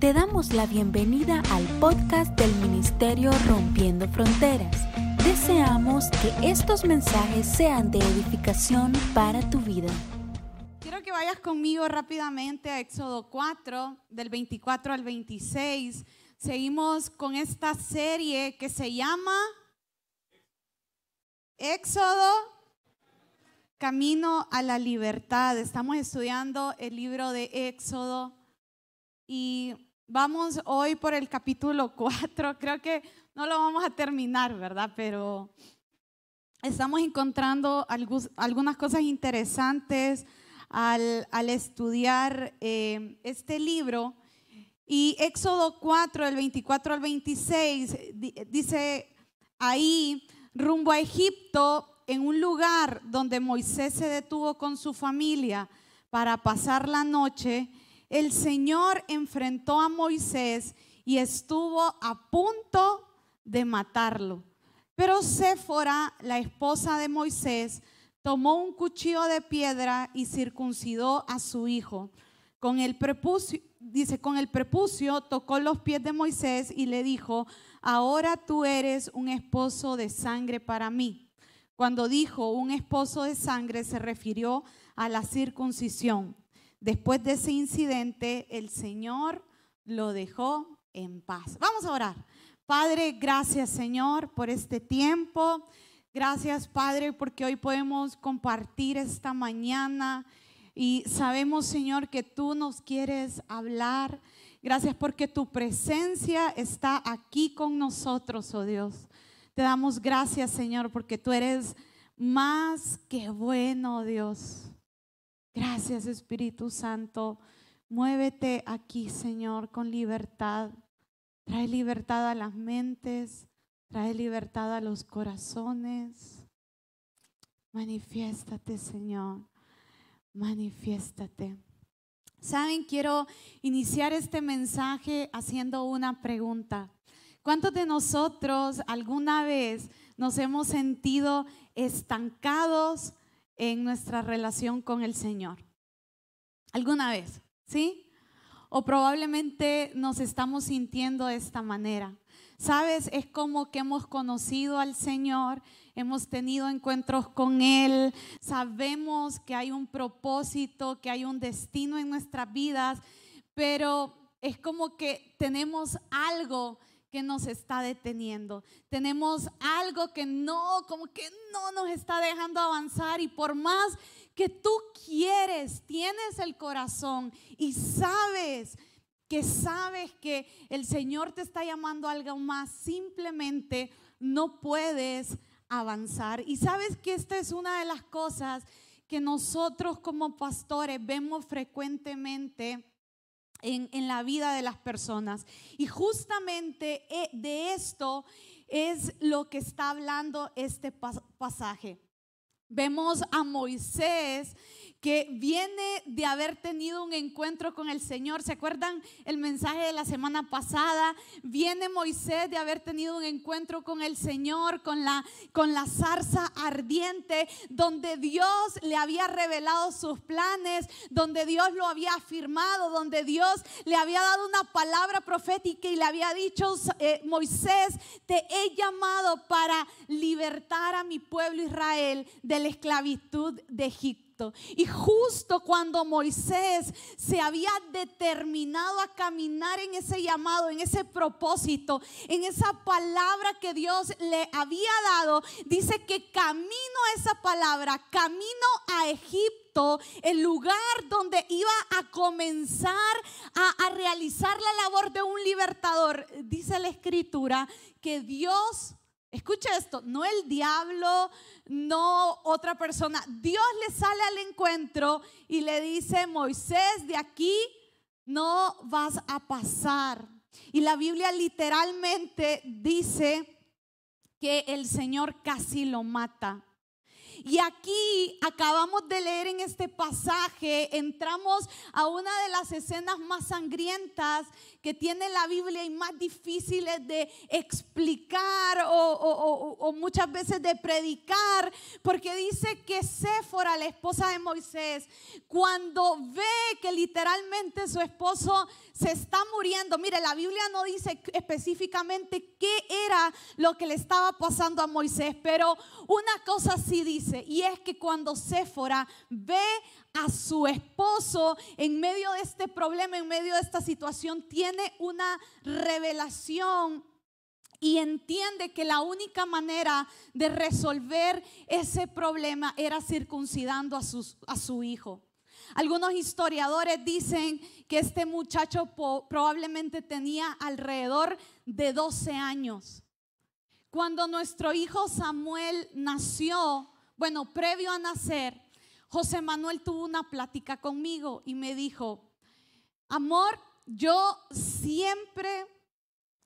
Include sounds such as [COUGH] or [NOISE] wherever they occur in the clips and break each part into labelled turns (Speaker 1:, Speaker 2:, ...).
Speaker 1: Te damos la bienvenida al podcast del Ministerio Rompiendo Fronteras. Deseamos que estos mensajes sean de edificación para tu vida.
Speaker 2: Quiero que vayas conmigo rápidamente a Éxodo 4, del 24 al 26. Seguimos con esta serie que se llama Éxodo, Camino a la Libertad. Estamos estudiando el libro de Éxodo y vamos hoy por el capítulo [LAUGHS] 4. Creo que no lo vamos a terminar, ¿verdad? Pero estamos encontrando algunas cosas interesantes al, estudiar eh, este libro. Y Éxodo 4, del 24 al 26, dice ahí, rumbo a Egipto, en un lugar donde Moisés se detuvo con su familia para pasar la noche, el Señor enfrentó a Moisés y estuvo a punto de matarlo. Pero Séfora, la esposa de Moisés, tomó un cuchillo de piedra y circuncidó a su hijo. Con el prepucio, dice, con el prepucio tocó los pies de Moisés y le dijo, ahora tú eres un esposo de sangre para mí. Cuando dijo un esposo de sangre se refirió a la circuncisión. Después de ese incidente, el Señor lo dejó en paz. Vamos a orar. Padre, gracias Señor por este tiempo. Gracias Padre porque hoy podemos compartir esta mañana y sabemos Señor que tú nos quieres hablar. Gracias porque tu presencia está aquí con nosotros, oh Dios. Te damos gracias Señor porque tú eres más que bueno, Dios. Gracias Espíritu Santo. Muévete aquí, Señor, con libertad. Trae libertad a las mentes, trae libertad a los corazones. Manifiéstate, Señor. Manifiéstate. Saben, quiero iniciar este mensaje haciendo una pregunta. ¿Cuántos de nosotros alguna vez nos hemos sentido estancados en nuestra relación con el Señor. ¿Alguna vez? ¿Sí? O probablemente nos estamos sintiendo de esta manera. Sabes, es como que hemos conocido al Señor, hemos tenido encuentros con Él, sabemos que hay un propósito, que hay un destino en nuestras vidas, pero es como que tenemos algo que nos está deteniendo. Tenemos algo que no, como que no nos está dejando avanzar y por más que tú quieres, tienes el corazón y sabes que sabes que el Señor te está llamando a algo más, simplemente no puedes avanzar. Y sabes que esta es una de las cosas que nosotros como pastores vemos frecuentemente en, la vida de las personas. Y justamente eh, de esto es lo que está hablando este pasaje. Vemos a Moisés que viene de haber tenido un encuentro con el Señor. ¿Se acuerdan el mensaje de la semana pasada? Viene Moisés de haber tenido un encuentro con el Señor, con la, zarza ardiente, donde Dios le había revelado sus planes, donde Dios lo había afirmado, donde Dios le había dado una palabra profética y le había dicho, eh, Moisés, te he llamado para libertar a mi pueblo Israel de la esclavitud de Egipto. Y justo cuando Moisés se había determinado a caminar en ese llamado, en ese propósito, en esa palabra que Dios le había dado, dice que camino a esa palabra, camino a Egipto, el lugar donde iba a comenzar a, a, realizar la labor de un libertador. Dice la escritura que Dios Escucha esto, no el diablo, no otra persona. Dios le sale al encuentro y le dice, Moisés, de aquí no vas a pasar. Y la Biblia literalmente dice que el Señor casi lo mata. Y aquí acabamos de leer en este pasaje, entramos a una de las escenas más sangrientas que tiene la Biblia y más difíciles de explicar o, muchas veces de predicar, porque dice que Séfora, la esposa de Moisés, cuando ve que literalmente su esposo se está muriendo. Mire, la Biblia no dice específicamente qué era lo que le estaba pasando a Moisés, pero una cosa sí dice, y es que cuando Séfora ve a su esposo en medio de este problema, en medio de esta situación, tiene una revelación y entiende que la única manera de resolver ese problema era circuncidando a, a su hijo. Algunos historiadores dicen que este muchacho probablemente tenía alrededor de 12 años. Cuando nuestro hijo Samuel nació, bueno, previo a nacer, José Manuel tuvo una plática conmigo y me dijo, amor, yo siempre,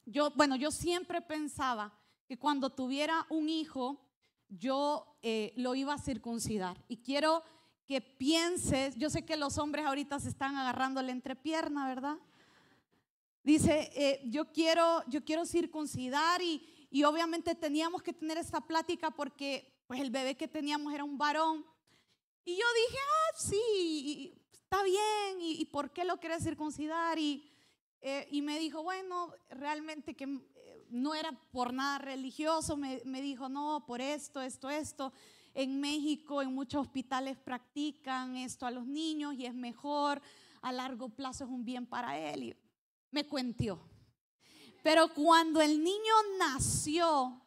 Speaker 2: yo, bueno, yo siempre pensaba que cuando tuviera un hijo, yo eh, lo iba a circuncidar. Y quiero que pienses, yo sé que los hombres ahorita se están agarrando la entrepierna, ¿verdad? Dice, eh, yo, quiero, yo quiero circuncidar y, obviamente teníamos que tener esta plática porque pues el bebé que teníamos era un varón. Y yo dije, ah, sí, está bien, ¿y, por qué lo quieres circuncidar? Y, eh, y me dijo, bueno, realmente que eh, no era por nada religioso, me, me dijo, no, por esto, esto, esto. En México, en muchos hospitales practican esto a los niños y es mejor, a largo plazo es un bien para él. Y me cuentió. Pero cuando el niño nació,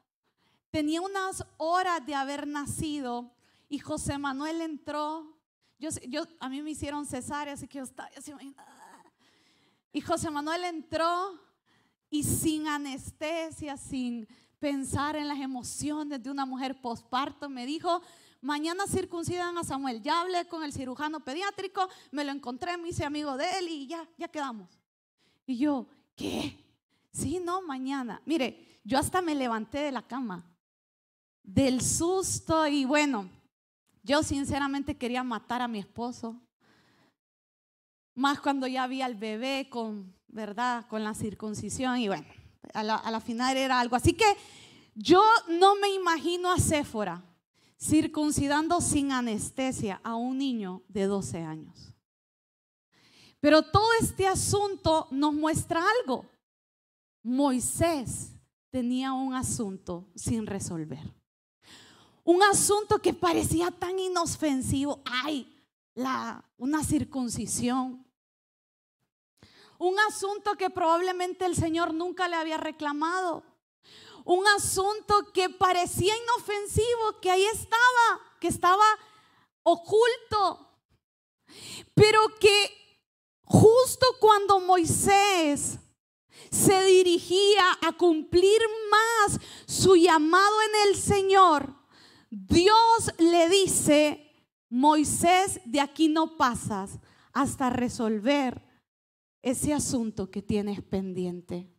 Speaker 2: tenía unas horas de haber nacido y José Manuel entró. Yo, yo, a mí me hicieron cesárea, así que yo estaba así. Y José Manuel entró y sin anestesia, sin pensar en las emociones de una mujer posparto. Me dijo, mañana circuncidan a Samuel. Ya hablé con el cirujano pediátrico, me lo encontré, me hice amigo de él y ya, ya quedamos. Y yo, ¿qué? Sí, no, mañana. Mire, yo hasta me levanté de la cama, del susto y bueno, yo sinceramente quería matar a mi esposo. Más cuando ya vi al bebé con, ¿verdad? Con la circuncisión y bueno, a la, final era algo. Así que yo no me imagino a Séfora circuncidando sin anestesia a un niño de 12 años. Pero todo este asunto nos muestra algo. Moisés tenía un asunto sin resolver. Un asunto que parecía tan inofensivo. Ay, la, una circuncisión un asunto que probablemente el Señor nunca le había reclamado. Un asunto que parecía inofensivo, que ahí estaba, que estaba oculto. Pero que justo cuando Moisés se dirigía a cumplir más su llamado en el Señor, Dios le dice, Moisés, de aquí no pasas hasta resolver ese asunto que tienes pendiente.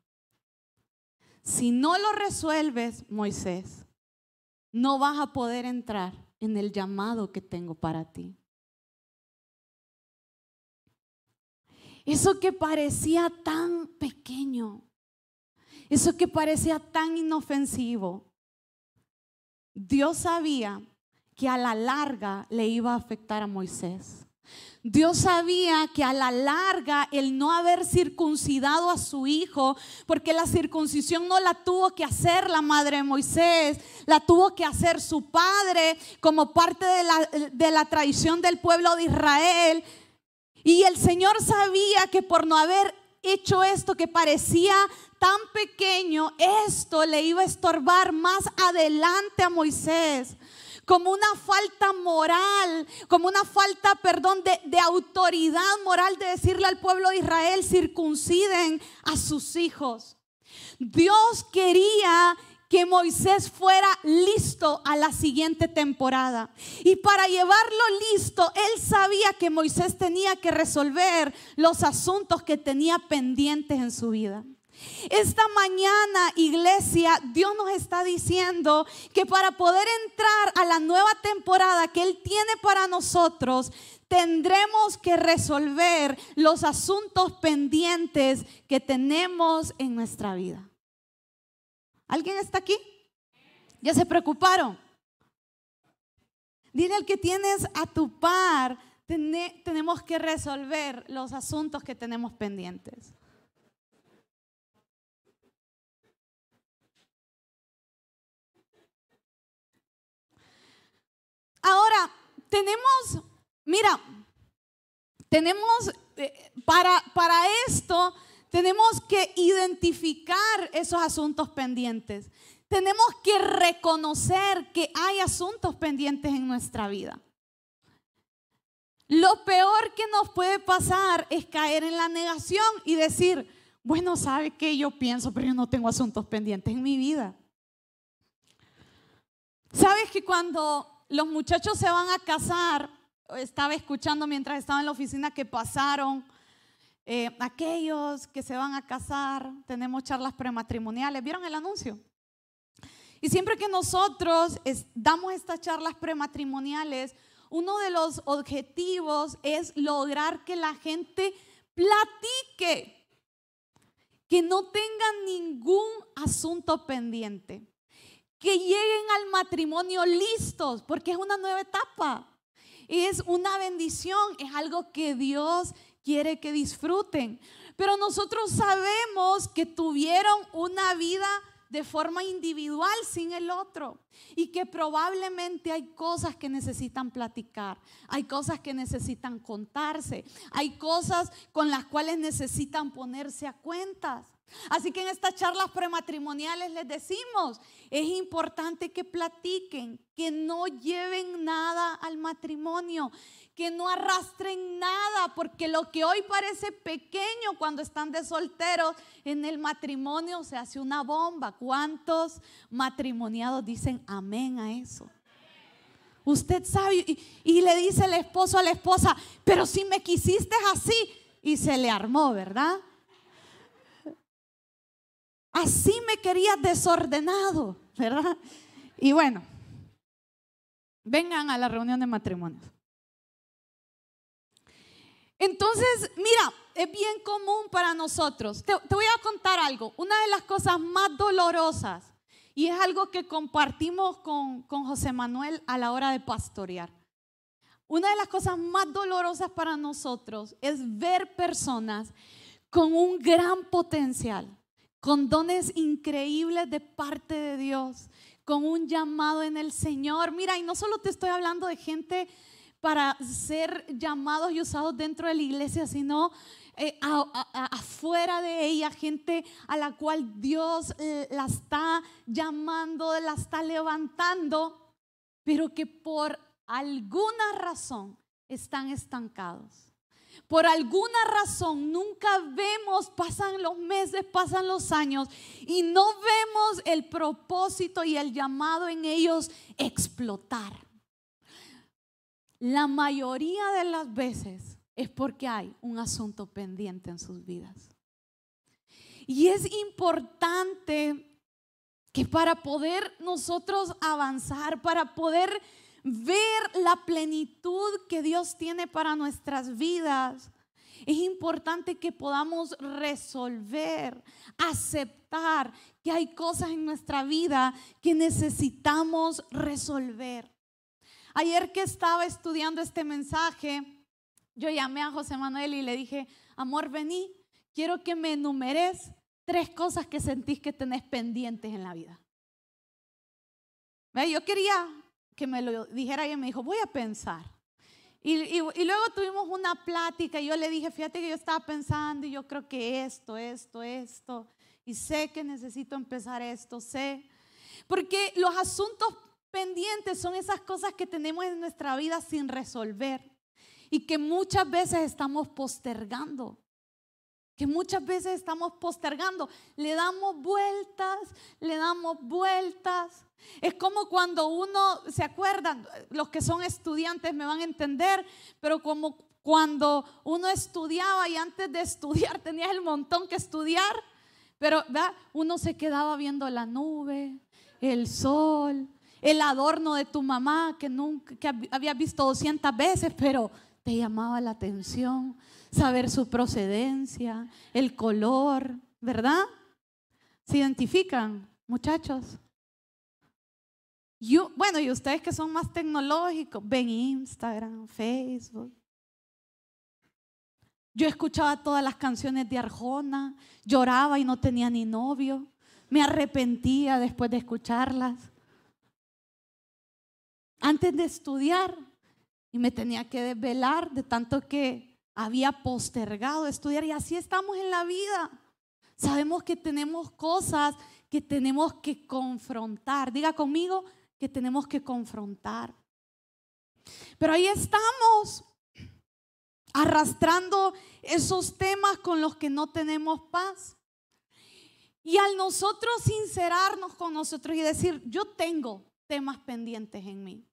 Speaker 2: Si no lo resuelves, Moisés, no vas a poder entrar en el llamado que tengo para ti. Eso que parecía tan pequeño, eso que parecía tan inofensivo, Dios sabía que a la larga le iba a afectar a Moisés. Dios sabía que a la larga el no haber circuncidado a su hijo, porque la circuncisión no la tuvo que hacer la madre de Moisés, la tuvo que hacer su padre como parte de la, de la tradición del pueblo de Israel. Y el Señor sabía que por no haber hecho esto que parecía tan pequeño, esto le iba a estorbar más adelante a Moisés como una falta moral, como una falta, perdón, de, de, autoridad moral de decirle al pueblo de Israel, circunciden a sus hijos. Dios quería que Moisés fuera listo a la siguiente temporada. Y para llevarlo listo, él sabía que Moisés tenía que resolver los asuntos que tenía pendientes en su vida. Esta mañana, iglesia, Dios nos está diciendo que para poder entrar a la nueva temporada que Él tiene para nosotros, tendremos que resolver los asuntos pendientes que tenemos en nuestra vida. ¿Alguien está aquí? ¿Ya se preocuparon? Dile al que tienes a tu par, tenemos que resolver los asuntos que tenemos pendientes. Ahora, tenemos, mira, tenemos, eh, para, para esto, tenemos que identificar esos asuntos pendientes. Tenemos que reconocer que hay asuntos pendientes en nuestra vida. Lo peor que nos puede pasar es caer en la negación y decir, bueno, ¿sabe qué? Yo pienso, pero yo no tengo asuntos pendientes en mi vida. ¿Sabes que cuando los muchachos se van a casar, estaba escuchando mientras estaba en la oficina que pasaron eh, aquellos que se van a casar, tenemos charlas prematrimoniales, ¿vieron el anuncio? Y siempre que nosotros damos estas charlas prematrimoniales, uno de los objetivos es lograr que la gente platique, que no tengan ningún asunto pendiente, que lleguen al matrimonio listos, porque es una nueva etapa. Es una bendición, es algo que Dios quiere que disfruten. Pero nosotros sabemos que tuvieron una vida de forma individual sin el otro. Y que probablemente hay cosas que necesitan platicar, hay cosas que necesitan contarse, hay cosas con las cuales necesitan ponerse a cuentas. Así que en estas charlas prematrimoniales les decimos, es importante que platiquen, que no lleven nada al matrimonio, que no arrastren nada, porque lo que hoy parece pequeño cuando están de solteros, en el matrimonio se hace una bomba. ¿Cuántos matrimoniados dicen amén a eso? Usted sabe, y, y le dice el esposo a la esposa, pero si me quisiste así, y se le armó, ¿verdad? Así me querías desordenado, ¿verdad? Y bueno, vengan a la reunión de matrimonios. Entonces, mira, es bien común para nosotros. Te, voy a contar algo. Una de las cosas más dolorosas, y es algo que compartimos con, con José Manuel a la hora de pastorear. Una de las cosas más dolorosas para nosotros es ver personas con un gran potencial, con dones increíbles de parte de Dios, con un llamado en el Señor. Mira, y no solo te estoy hablando de gente para ser llamados y usados dentro de la iglesia, sino eh, afuera de ella, gente a la cual Dios eh, la está llamando, la está levantando, pero que por alguna razón están estancados. Por alguna razón nunca vemos, pasan los meses, pasan los años y no vemos el propósito y el llamado en ellos explotar. La mayoría de las veces es porque hay un asunto pendiente en sus vidas. Y es importante que para poder nosotros avanzar, para poder ver la plenitud que Dios tiene para nuestras vidas, es importante que podamos resolver, aceptar que hay cosas en nuestra vida que necesitamos resolver. Ayer que estaba estudiando este mensaje, yo llamé a José Manuel y le dije, amor, vení, quiero que me enumeres tres cosas que sentís que tenés pendientes en la vida. Yo quería que me lo dijera y me dijo, voy a pensar. Y, y, luego tuvimos una plática y yo le dije, fíjate que yo estaba pensando y yo creo que esto, esto, esto, y sé que necesito empezar esto, sé. Porque los asuntos pendientes son esas cosas que tenemos en nuestra vida sin resolver y que muchas veces estamos postergando. Que muchas veces estamos postergando. Le damos vueltas, le damos vueltas. Es como cuando uno, ¿se acuerdan? Los que son estudiantes me van a entender, pero como cuando uno estudiaba y antes de estudiar [LAUGHS] tenías el montón que estudiar, pero uno se quedaba viendo la nube, el sol, el adorno de tu mamá que nunca que habías visto 200 veces, pero te llamaba la atención saber su procedencia, el color, ¿verdad? ¿Se identifican, muchachos? Yo, bueno, y ustedes que son más tecnológicos, ven Instagram, Facebook. Yo escuchaba todas las canciones de Arjona, lloraba y no tenía ni novio, me arrepentía después de escucharlas. antes de estudiar y me tenía que desvelar de tanto que había postergado estudiar y así estamos en la vida. Sabemos que tenemos cosas que tenemos que confrontar. Diga conmigo que tenemos que confrontar. Pero ahí estamos arrastrando esos temas con los que no tenemos paz. Y al nosotros sincerarnos con nosotros y decir, yo tengo temas pendientes en mí,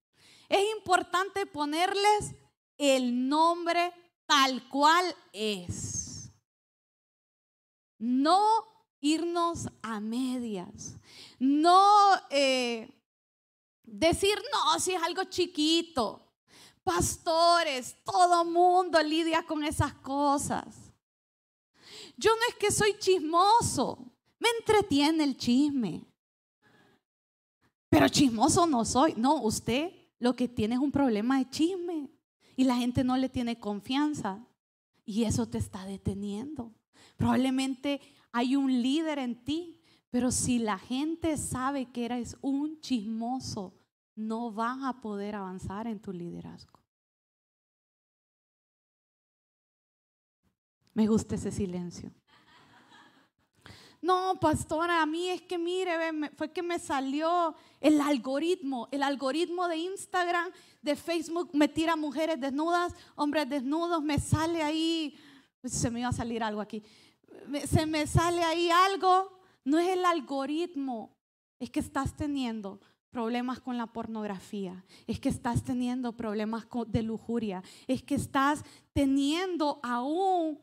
Speaker 2: es importante ponerles el nombre tal cual es. No irnos a medias. No eh, decir, no, si es algo chiquito. Pastores, todo mundo lidia con esas cosas. Yo no es que soy chismoso, me entretiene el chisme. Pero chismoso no soy. No, usted lo que tiene es un problema de chisme y la gente no le tiene confianza y eso te está deteniendo. Probablemente hay un líder en ti, pero si la gente sabe que eres un chismoso, no vas a poder avanzar en tu liderazgo. Me gusta ese silencio. No, pastora, a mí es que mire, fue que me salió el algoritmo, el algoritmo de Instagram, de Facebook, me tira mujeres desnudas, hombres desnudos, me sale ahí, se me iba a salir algo aquí, se me sale ahí algo, no es el algoritmo, es que estás teniendo problemas con la pornografía, es que estás teniendo problemas de lujuria, es que estás teniendo aún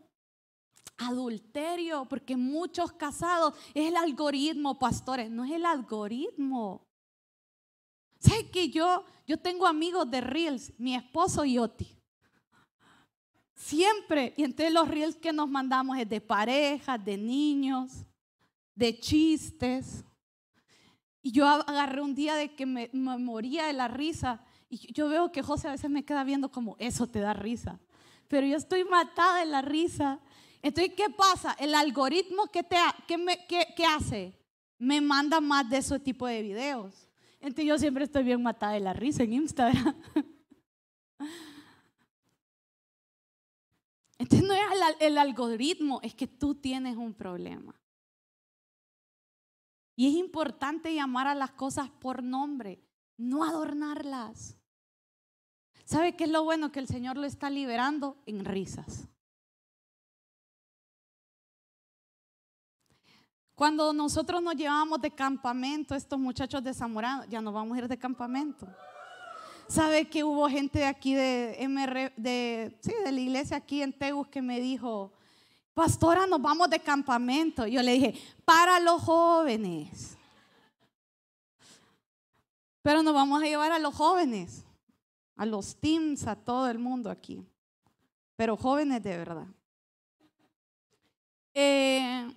Speaker 2: adulterio, porque muchos casados es el algoritmo, pastores, no es el algoritmo. ¿Sabes que yo, yo tengo amigos de Reels, mi esposo y Oti? Siempre, y entre los Reels que nos mandamos es de parejas, de niños, de chistes. Y yo agarré un día de que me, me moría de la risa. Y yo veo que José a veces me queda viendo como, eso te da risa. Pero yo estoy matada de la risa entonces, ¿qué pasa? El algoritmo que, te, que, hace me manda más de ese tipo de videos. Entonces yo siempre estoy bien matada de la risa en Instagram. [LAUGHS] Entonces no es el, algoritmo, es que tú tienes un problema. Y es importante llamar a las cosas por nombre, no adornarlas. ¿Sabe qué es lo bueno? Que el Señor lo está liberando en risas. Cuando nosotros nos llevamos de campamento, estos muchachos de Zamorano, ya no vamos a ir de campamento. ¿Sabe que hubo gente de aquí de MR, de, sí, de la iglesia aquí en Tegus que me dijo, pastora, nos vamos de campamento? Yo le dije, para los jóvenes. Pero nos vamos a llevar a los jóvenes, a los teams, a todo el mundo aquí. Pero jóvenes de verdad. Eh,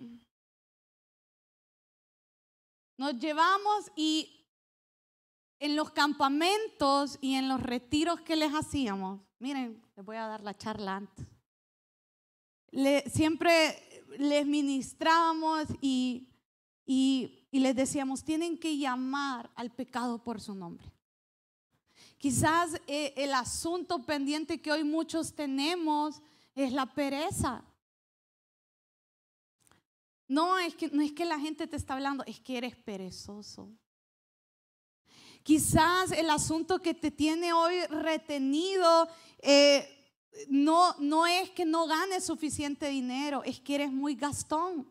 Speaker 2: nos llevamos y en los campamentos y en los retiros que les hacíamos, miren, les voy a dar la charla antes. siempre les ministrábamos y, y, les decíamos, tienen que llamar al pecado por su nombre. Quizás eh, el asunto pendiente que hoy muchos tenemos es la pereza. No es, que, no es que la gente te está hablando, es que eres perezoso. Quizás el asunto que te tiene hoy retenido eh, no, no es que no ganes suficiente dinero, es que eres muy gastón,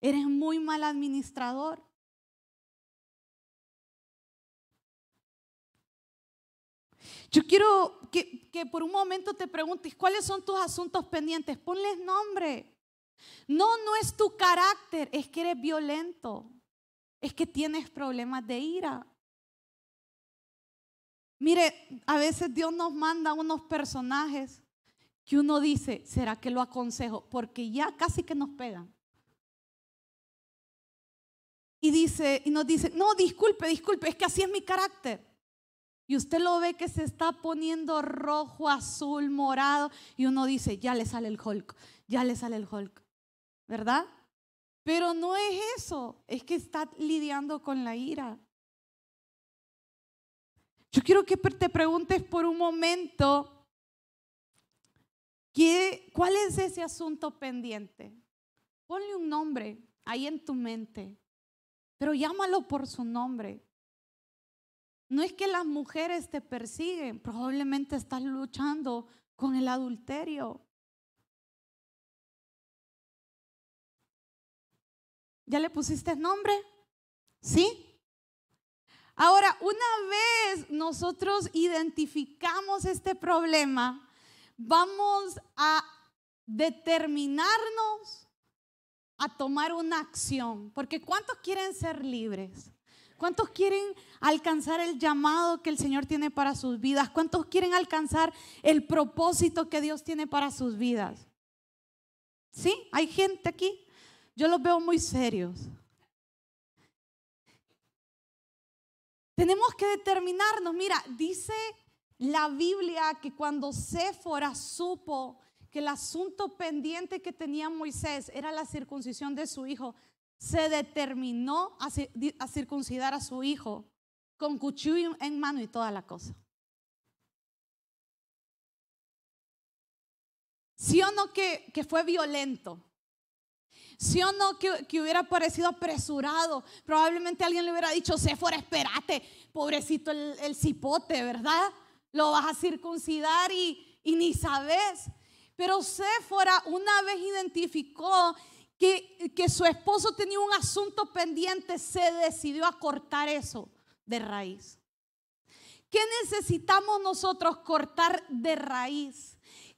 Speaker 2: eres muy mal administrador. Yo quiero que, que por un momento te preguntes, ¿cuáles son tus asuntos pendientes? Ponles nombre. No, no es tu carácter, es que eres violento, es que tienes problemas de ira. Mire, a veces Dios nos manda unos personajes que uno dice, ¿será que lo aconsejo? Porque ya casi que nos pegan. Y dice, y nos dice, no, disculpe, disculpe, es que así es mi carácter. Y usted lo ve que se está poniendo rojo, azul, morado, y uno dice, ya le sale el Hulk, ya le sale el Hulk. ¿Verdad? Pero no es eso, es que está lidiando con la ira. Yo quiero que te preguntes por un momento, ¿qué, ¿cuál es ese asunto pendiente? Ponle un nombre ahí en tu mente, pero llámalo por su nombre. No es que las mujeres te persiguen, probablemente estás luchando con el adulterio. ¿Ya le pusiste nombre? ¿Sí? Ahora, una vez nosotros identificamos este problema, vamos a determinarnos a tomar una acción. Porque ¿cuántos quieren ser libres? ¿Cuántos quieren alcanzar el llamado que el Señor tiene para sus vidas? ¿Cuántos quieren alcanzar el propósito que Dios tiene para sus vidas? ¿Sí? ¿Hay gente aquí? Yo los veo muy serios. Tenemos que determinarnos. Mira, dice la Biblia que cuando Séfora supo que el asunto pendiente que tenía Moisés era la circuncisión de su hijo, se determinó a, circuncidar a su hijo con cuchillo en mano y toda la cosa. ¿Sí o no que, fue violento? ¿Sí o no que, hubiera parecido apresurado? Probablemente alguien le hubiera dicho, fuera espérate, pobrecito el, cipote, ¿verdad? Lo vas a circuncidar y, y ni sabes. Pero Séfora una vez identificó que, que su esposo tenía un asunto pendiente, se decidió a cortar eso de raíz. ¿Qué necesitamos nosotros cortar de raíz?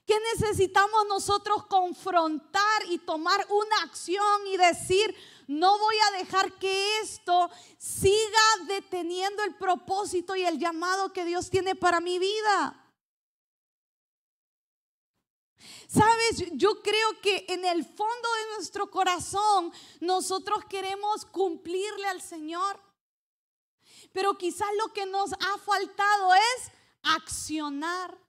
Speaker 2: ¿Qué necesitamos nosotros confrontar y tomar una acción y decir, no voy a dejar que esto siga deteniendo el propósito y el llamado que Dios tiene para mi vida? Sabes, yo creo que en el fondo de nuestro corazón nosotros queremos cumplirle al Señor. Pero quizás lo que nos ha faltado es accionar.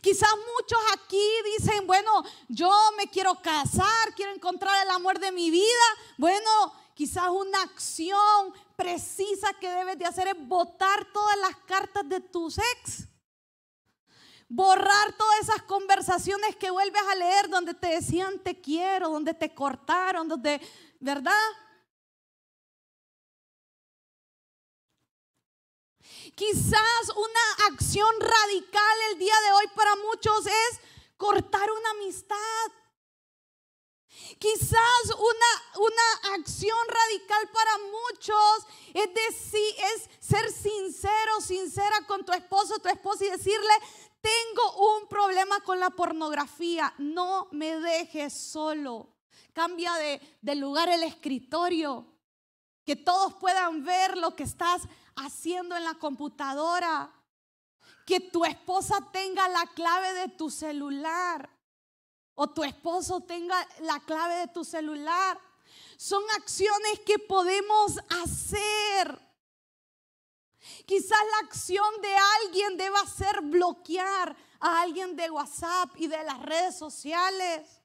Speaker 2: Quizás muchos aquí dicen, bueno, yo me quiero casar, quiero encontrar el amor de mi vida. Bueno, quizás una acción precisa que debes de hacer es votar todas las cartas de tus ex borrar todas esas conversaciones que vuelves a leer donde te decían te quiero, donde te cortaron, donde, ¿verdad? Quizás una acción radical el día de hoy para muchos es cortar una amistad. Quizás una, una acción radical para muchos es decir, es ser sincero, sincera con tu esposo, tu esposa y decirle, tengo un problema con la pornografía, no me dejes solo. Cambia de, lugar el escritorio, que todos puedan ver lo que estás haciendo en la computadora. Que tu esposa tenga la clave de tu celular o tu esposo tenga la clave de tu celular. Son acciones que podemos hacer Quizás la acción de alguien deba ser bloquear a alguien de WhatsApp y de las redes sociales.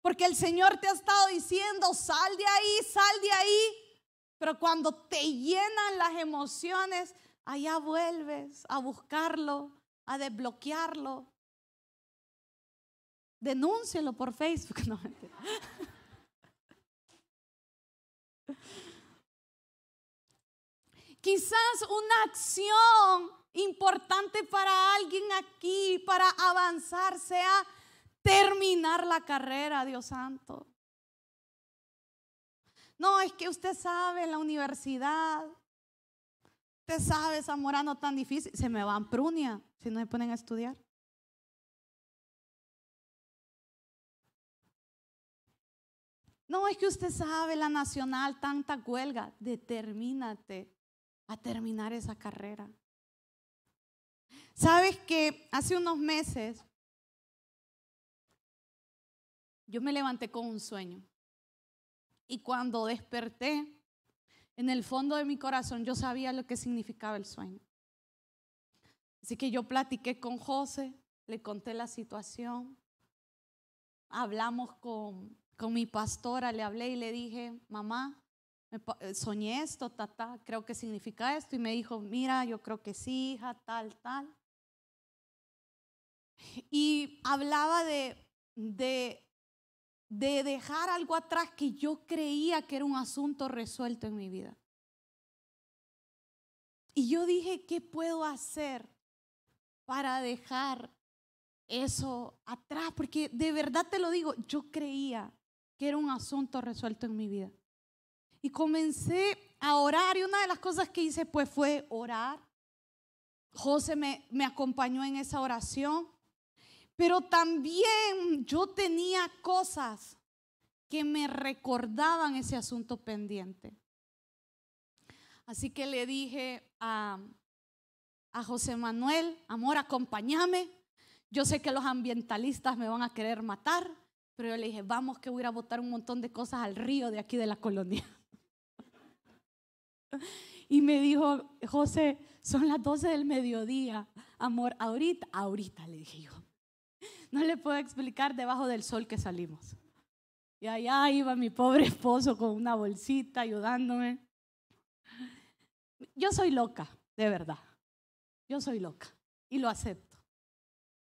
Speaker 2: Porque el Señor te ha estado diciendo, sal de ahí, sal de ahí. Pero cuando te llenan las emociones, allá vuelves a buscarlo, a desbloquearlo. Denúncielo por Facebook. [LAUGHS] No, Quizás una acción importante para alguien aquí, para avanzar, sea terminar la carrera, Dios santo. No, es que usted sabe, la universidad, usted sabe, Zamorano tan difícil, se me van prunia si no se ponen a estudiar. No, es que usted sabe, la nacional, tanta huelga, determínate a terminar esa carrera. Sabes que hace unos meses yo me levanté con un sueño y cuando desperté, en el fondo de mi corazón yo sabía lo que significaba el sueño. Así que yo platiqué con José, le conté la situación, hablamos con, con mi pastora, le hablé y le dije, mamá, eh, soñé esto, ta, creo que significa esto. Y me dijo, mira, yo creo que sí, hija, tal, tal. Y hablaba de, de, de dejar algo atrás que yo creía que era un asunto resuelto en mi vida. Y yo dije, ¿qué puedo hacer para dejar eso atrás? Porque de verdad te lo digo, yo creía que era un asunto resuelto en mi vida. Y comencé a orar y una de las cosas que hice pues fue orar. José me, me acompañó en esa oración. Pero también yo tenía cosas que me recordaban ese asunto pendiente. Así que le dije a, a José Manuel, amor, acompáñame. Yo sé que los ambientalistas me van a querer matar, pero yo le dije, vamos que voy a botar un montón de cosas al río de aquí de la colonia. [LAUGHS] Y me dijo, José, son las 12 del mediodía, amor, ahorita, ahorita, le dije yo. No le puedo explicar debajo del sol que salimos. Y allá iba mi pobre esposo con una bolsita ayudándome. Yo soy loca, de verdad. Yo soy loca y lo acepto.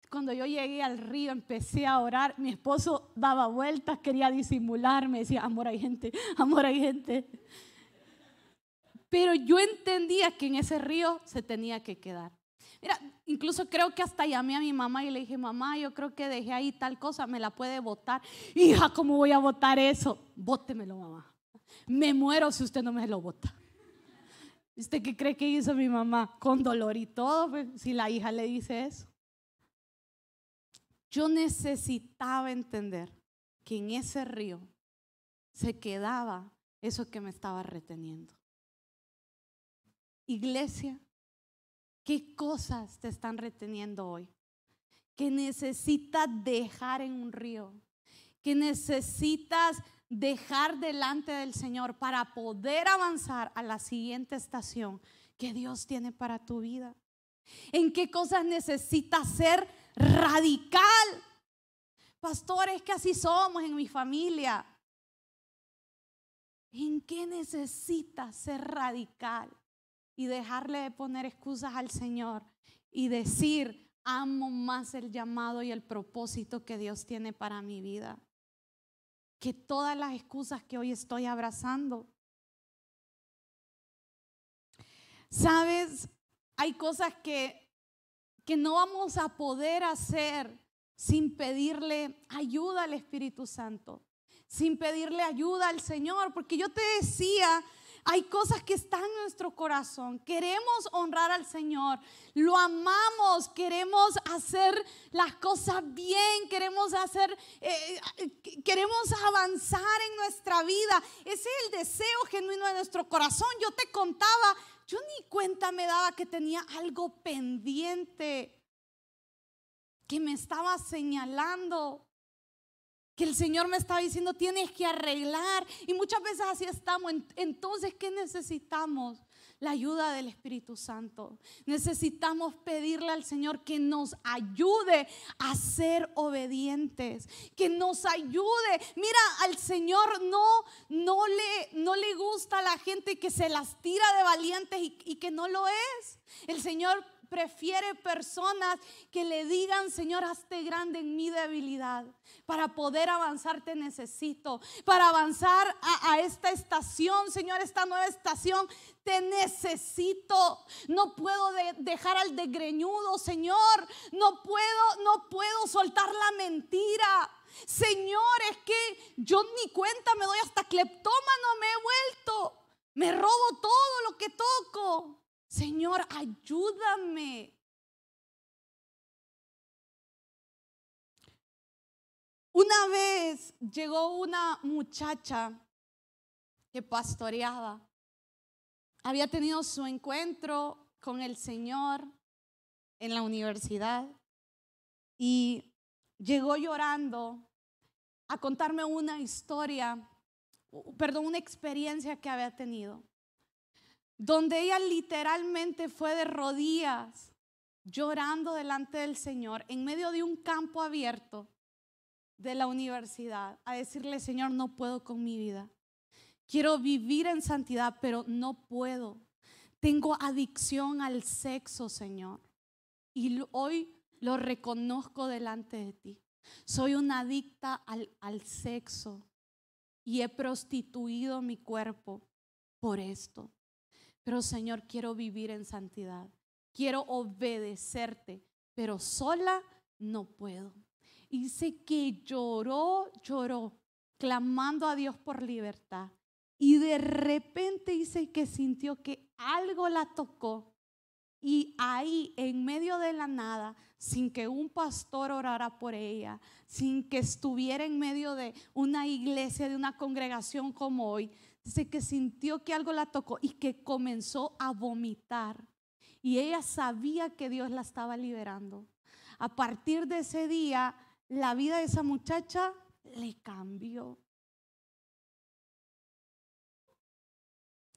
Speaker 2: Cuando yo llegué al río empecé a orar, mi esposo daba vueltas, quería disimular, me decía, amor hay gente, amor hay gente. Pero yo entendía que en ese río se tenía que quedar. Mira, incluso creo que hasta llamé a mi mamá y le dije, mamá, yo creo que dejé ahí tal cosa, me la puede votar. Hija, ¿cómo voy a votar eso? Bótemelo, mamá. Me muero si usted no me lo vota. ¿Usted qué cree que hizo mi mamá? Con dolor y todo, pues, si la hija le dice eso. Yo necesitaba entender que en ese río se quedaba eso que me estaba reteniendo. Iglesia, ¿qué cosas te están reteniendo hoy? Que necesitas dejar en un río, que necesitas dejar delante del Señor para poder avanzar a la siguiente estación que Dios tiene para tu vida. ¿En qué cosas necesitas ser radical? Pastores, que así somos en mi familia. ¿En qué necesitas ser radical? Y dejarle de poner excusas al Señor y decir, amo más el llamado y el propósito que Dios tiene para mi vida que todas las excusas que hoy estoy abrazando. Sabes, hay cosas que, que no vamos a poder hacer sin pedirle ayuda al Espíritu Santo, sin pedirle ayuda al Señor, porque yo te decía hay cosas que están en nuestro corazón. Queremos honrar al Señor. Lo amamos. Queremos hacer las cosas bien. Queremos hacer, eh, queremos avanzar en nuestra vida. Ese es el deseo genuino de nuestro corazón. Yo te contaba, yo ni cuenta me daba que tenía algo pendiente que me estaba señalando que el Señor me estaba diciendo, tienes que arreglar. Y muchas veces así estamos. Entonces, ¿qué necesitamos? La ayuda del Espíritu Santo. Necesitamos pedirle al Señor que nos ayude a ser obedientes, que nos ayude. Mira, al Señor no, no, le, no le gusta a la gente que se las tira de valientes y, y que no lo es. El Señor prefiere personas que le digan, Señor, hazte grande en mi debilidad. Para poder avanzar te necesito. Para avanzar a, esta estación, Señor, esta nueva estación, te necesito. No puedo dejar al degreñudo, Señor. No puedo, no puedo soltar la mentira. Señor, es que yo ni cuenta me doy hasta cleptómano me he vuelto. Me robo todo lo que toco. Señor, ayúdame. Una vez llegó una muchacha que pastoreaba. Había tenido su encuentro con el Señor en la universidad y llegó llorando a contarme una historia, perdón, una experiencia que había tenido donde ella literalmente fue de rodillas llorando delante del Señor en medio de un campo abierto de la universidad a decirle, Señor, no puedo con mi vida. Quiero vivir en santidad, pero no puedo. Tengo adicción al sexo, Señor. Y hoy lo reconozco delante de ti. Soy una adicta al, al sexo y he prostituido mi cuerpo por esto. Pero Señor, quiero vivir en santidad. Quiero obedecerte, pero sola no puedo. Y dice que lloró, lloró, clamando a Dios por libertad. Y de repente dice que sintió que algo la tocó. Y ahí, en medio de la nada, sin que un pastor orara por ella, sin que estuviera en medio de una iglesia, de una congregación como hoy, dice que sintió que algo la tocó y que comenzó a vomitar. Y ella sabía que Dios la estaba liberando. A partir de ese día, la vida de esa muchacha le cambió.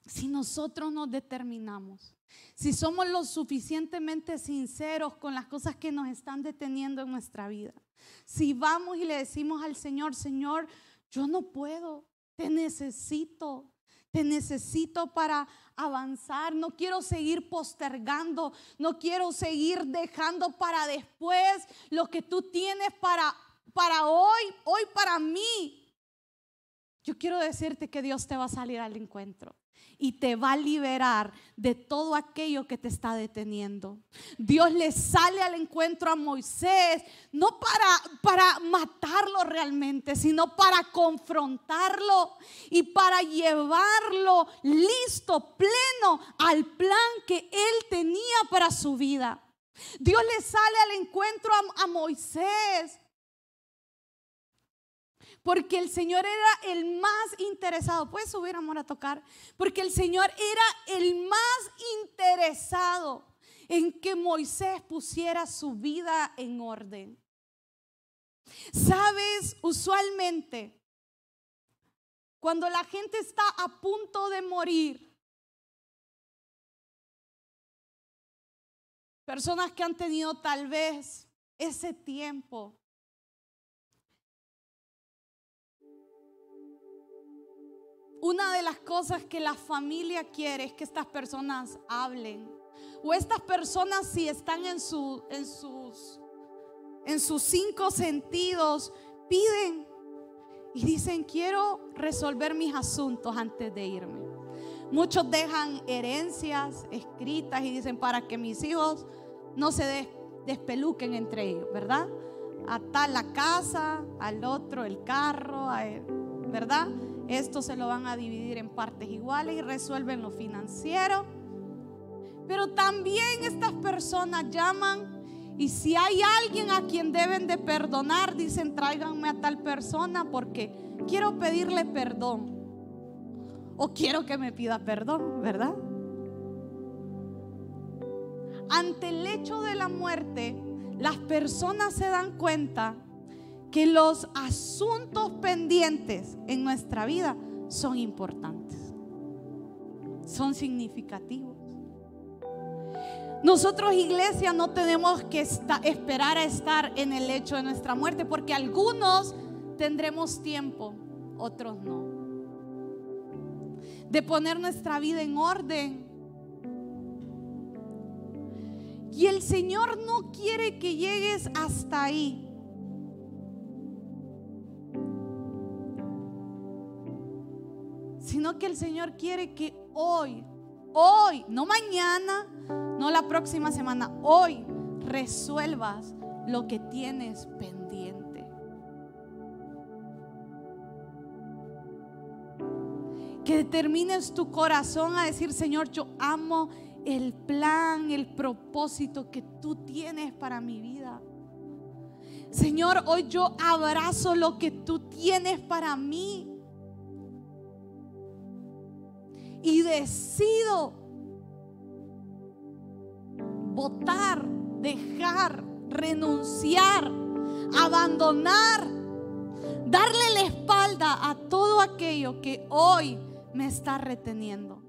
Speaker 2: Si nosotros nos determinamos, si somos lo suficientemente sinceros con las cosas que nos están deteniendo en nuestra vida, si vamos y le decimos al Señor, Señor, yo no puedo, te necesito, te necesito para avanzar, no quiero seguir postergando, no quiero seguir dejando para después lo que tú tienes para, para hoy, hoy para mí. Yo quiero decirte que Dios te va a salir al encuentro y te va a liberar de todo aquello que te está deteniendo. Dios le sale al encuentro a Moisés, no para, para matarlo realmente, sino para confrontarlo y para llevarlo listo, pleno al plan que él tenía para su vida. Dios le sale al encuentro a, a Moisés porque el Señor era el más interesado. ¿Puedes subir, amor, a tocar? Porque el Señor era el más interesado en que Moisés pusiera su vida en orden. Sabes, usualmente, cuando la gente está a punto de morir, personas que han tenido tal vez ese tiempo una de las cosas que la familia quiere es que estas personas hablen. O estas personas si están en, su, en, sus, en sus cinco sentidos, piden y dicen, quiero resolver mis asuntos antes de irme. Muchos dejan herencias escritas y dicen, para que mis hijos no se despeluquen entre ellos, ¿verdad? A tal la casa, al otro el carro, ¿verdad? Esto se lo van a dividir en partes iguales y resuelven lo financiero. Pero también estas personas llaman y si hay alguien a quien deben de perdonar, dicen tráiganme a tal persona porque quiero pedirle perdón. O quiero que me pida perdón, ¿verdad? Ante el hecho de la muerte, las personas se dan cuenta que los asuntos pendientes en nuestra vida son importantes, son significativos. Nosotros iglesia no tenemos que esperar a estar en el hecho de nuestra muerte porque algunos tendremos tiempo, otros no. De poner nuestra vida en orden. Y el Señor no quiere que llegues hasta ahí. Sino que el Señor quiere que hoy, hoy, no mañana, no la próxima semana, hoy resuelvas lo que tienes pendiente. Que determines tu corazón a decir, Señor, yo amo el plan, el propósito que tú tienes para mi vida. Señor, hoy yo abrazo lo que tú tienes para mí. Y decido votar, dejar, renunciar, abandonar, darle la espalda a todo aquello que hoy me está reteniendo.